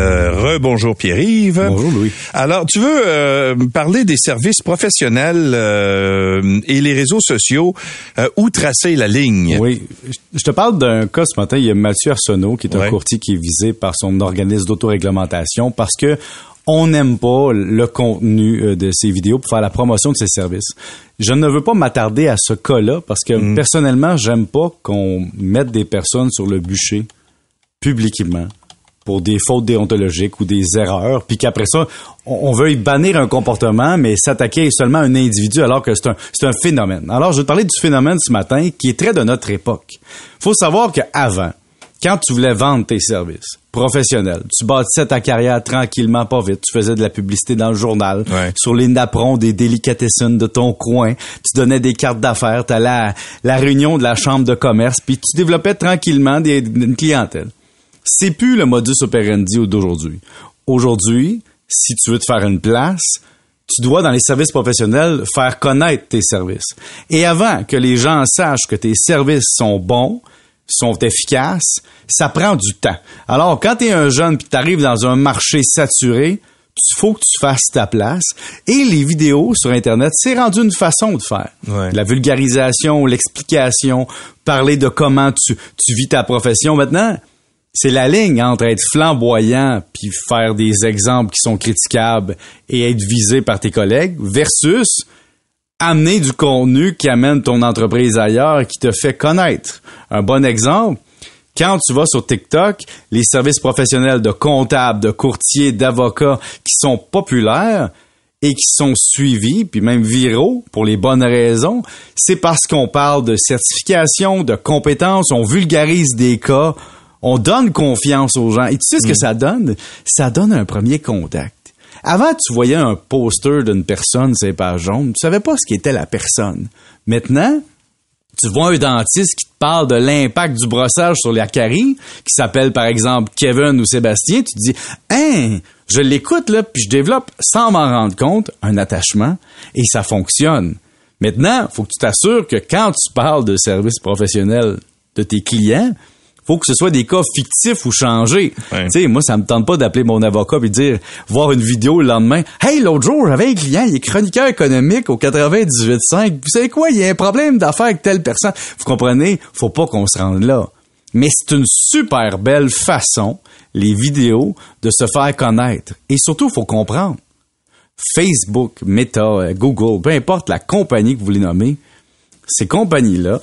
Euh, Rebonjour Pierre-Yves. Bonjour Louis. Alors, tu veux euh, parler des services professionnels euh, et les réseaux sociaux, euh, où tracer la ligne? Oui. Je te parle d'un cas ce matin. Il y a Mathieu Arsenault, qui est un courtier qui est visé par son organisme d'autoréglementation parce que on n'aime pas le contenu euh, de ses vidéos pour faire la promotion de ses services. Je ne veux pas m'attarder à ce cas-là parce que personnellement, j'aime pas qu'on mette des personnes sur le bûcher publiquement pour des fautes déontologiques ou des erreurs, puis qu'après ça, on, on veuille bannir un comportement, mais s'attaquer seulement à un individu alors que c'est un, c'est un phénomène. Alors, je vais te parler du phénomène ce matin qui est très de notre époque. faut savoir qu'avant, quand tu voulais vendre tes services professionnels, tu bâtissais ta carrière tranquillement, pas vite, tu faisais de la publicité dans le journal, Ouais. sur les napperons des délicatessen de ton coin, tu donnais des cartes d'affaires, tu allais à la réunion de la chambre de commerce, puis tu développais tranquillement des, une clientèle. C'est plus le modus operandi d'aujourd'hui. Aujourd'hui, si tu veux te faire une place, tu dois, dans les services professionnels, faire connaître tes services. Et avant que les gens sachent que tes services sont bons, sont efficaces, ça prend du temps. Alors, quand tu es un jeune puis tu arrives dans un marché saturé, il faut que tu fasses ta place. Et les vidéos sur Internet, c'est rendu une façon de faire. Ouais. La vulgarisation, l'explication, parler de comment tu, tu vis ta profession. Maintenant, c'est la ligne entre être flamboyant puis faire des exemples qui sont critiquables et être visé par tes collègues versus amener du contenu qui amène ton entreprise ailleurs et qui te fait connaître. Un bon exemple, quand tu vas sur TikTok, les services professionnels de comptables, de courtiers, d'avocats qui sont populaires et qui sont suivis, puis même viraux pour les bonnes raisons, c'est parce qu'on parle de certification, de compétences, on vulgarise des cas, on donne confiance aux gens. Et tu sais ce que ça donne? Ça donne un premier contact. Avant, tu voyais un poster d'une personne, c'est pas jaune, tu savais pas ce qu'était la personne. Maintenant, tu vois un dentiste qui te parle de l'impact du brossage sur la carie, qui s'appelle par exemple Kevin ou Sébastien, tu te dis, hein, je l'écoute là, puis je développe sans m'en rendre compte un attachement et ça fonctionne. Maintenant, faut que tu t'assures que quand tu parles de services professionnels de tes clients, faut que ce soit des cas fictifs ou changés. Ouais. Tu sais, moi, ça me tente pas d'appeler mon avocat et dire, voir une vidéo le lendemain. Hey, l'autre jour, j'avais un client, il est chroniqueur économique au 98.5. Vous savez quoi? Il y a un problème d'affaires avec telle personne. Vous comprenez? Faut pas qu'on se rende là. Mais c'est une super belle façon, les vidéos, de se faire connaître. Et surtout, faut comprendre. Facebook, Meta, euh, Google, peu importe la compagnie que vous voulez nommer, ces compagnies-là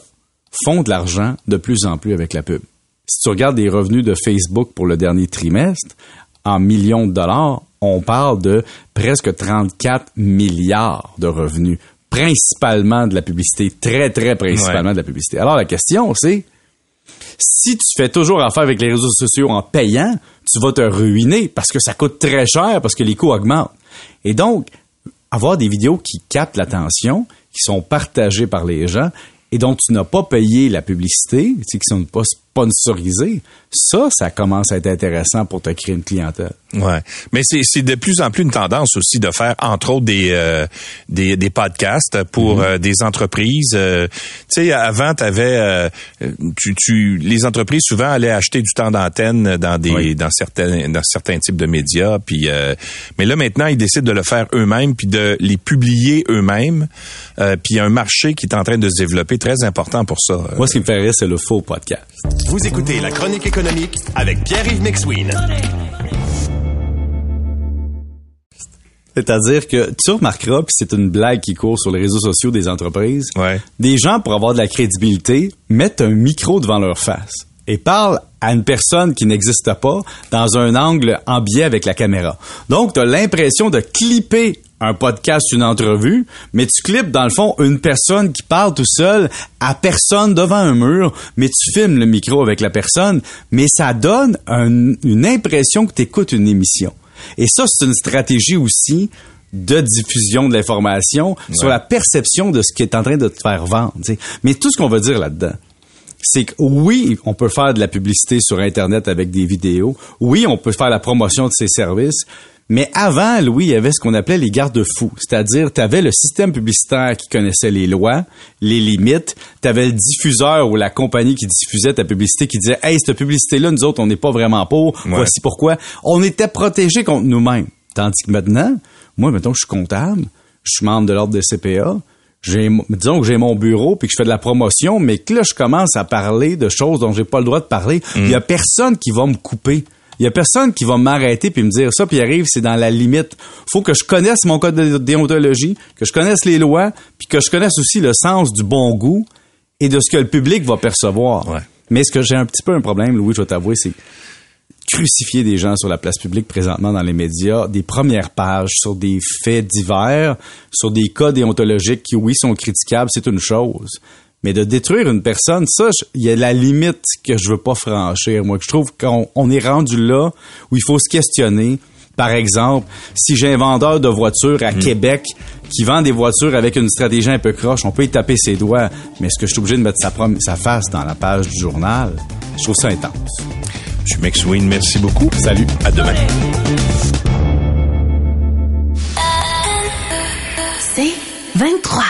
font de l'argent de plus en plus avec la pub. Si tu regardes les revenus de Facebook pour le dernier trimestre, en millions de dollars, on parle de presque 34 milliards de revenus, principalement de la publicité, très, très principalement Ouais. de la publicité. Alors la question, c'est, si tu fais toujours affaire avec les réseaux sociaux en payant, tu vas te ruiner parce que ça coûte très cher, parce que les coûts augmentent. Et donc, avoir des vidéos qui captent l'attention, qui sont partagées par les gens et dont tu n'as pas payé la publicité, tu sais, qui sont pas sponsorisées, ça, ça commence à être intéressant pour te créer une clientèle. Ouais, mais c'est c'est de plus en plus une tendance aussi de faire entre autres des euh, des, des podcasts pour euh, des entreprises. Euh, tu sais, avant t'avais euh, tu tu les entreprises souvent allaient acheter du temps d'antenne dans des Oui. dans certains dans certains types de médias. Puis euh, mais là maintenant ils décident de le faire eux-mêmes puis de les publier eux-mêmes. Euh, puis il y a un marché qui est en train de se développer très important pour ça. Moi, ce qui me fait rire, c'est le faux podcast. Vous écoutez la chronique économique avec Pierre-Yves McSween. C'est-à-dire que tu remarqueras, puis c'est une blague qui court sur les réseaux sociaux des entreprises, Ouais. des gens, pour avoir de la crédibilité, mettent un micro devant leur face et parlent à une personne qui n'existe pas dans un angle en biais avec la caméra. Donc, tu as l'impression de clipper un podcast, une entrevue, mais tu clips dans le fond une personne qui parle tout seul à personne devant un mur, mais tu filmes le micro avec la personne, mais ça donne un- une impression que tu écoutes une émission. Et ça, c'est une stratégie aussi de diffusion de l'information sur la perception de ce qui est en train de te faire vendre. Mais tout ce qu'on veut dire là-dedans, c'est que oui, on peut faire de la publicité sur Internet avec des vidéos. Oui, on peut faire la promotion de ses services. Mais avant, Louis, il y avait ce qu'on appelait les garde-fous. C'est-à-dire, tu avais le système publicitaire qui connaissait les lois, les limites. Tu avais le diffuseur ou la compagnie qui diffusait ta publicité qui disait, hey, cette publicité-là, nous autres, on n'est pas vraiment pour. Voici pourquoi. On était protégés contre nous-mêmes. Tandis que maintenant, moi, mettons, je suis comptable, je suis membre de l'ordre de CPA, j'ai disons que j'ai mon bureau puis que je fais de la promotion mais que là je commence à parler de choses dont j'ai pas le droit de parler il y a personne qui va me couper il y a personne qui va m'arrêter puis me dire ça puis arrive c'est dans la limite faut que je connaisse mon code de déontologie que je connaisse les lois puis que je connaisse aussi le sens du bon goût et de ce que le public va percevoir Ouais. mais ce que j'ai un petit peu un problème Louis je vais t'avouer c'est crucifier des gens sur la place publique présentement dans les médias, des premières pages sur des faits divers, sur des cas déontologiques qui, oui, sont critiquables, c'est une chose. Mais de détruire une personne, ça, je- il y a la limite que je veux pas franchir. Moi, que je trouve qu'on on est rendu là où il faut se questionner. Par exemple, si j'ai un vendeur de voitures à Québec qui vend des voitures avec une stratégie un peu croche, on peut y taper ses doigts. Mais est-ce que je suis obligé de mettre sa, prom- sa face dans la page du journal? Je trouve ça intense. M. McSween, merci beaucoup. Salut. À demain. C'est 23.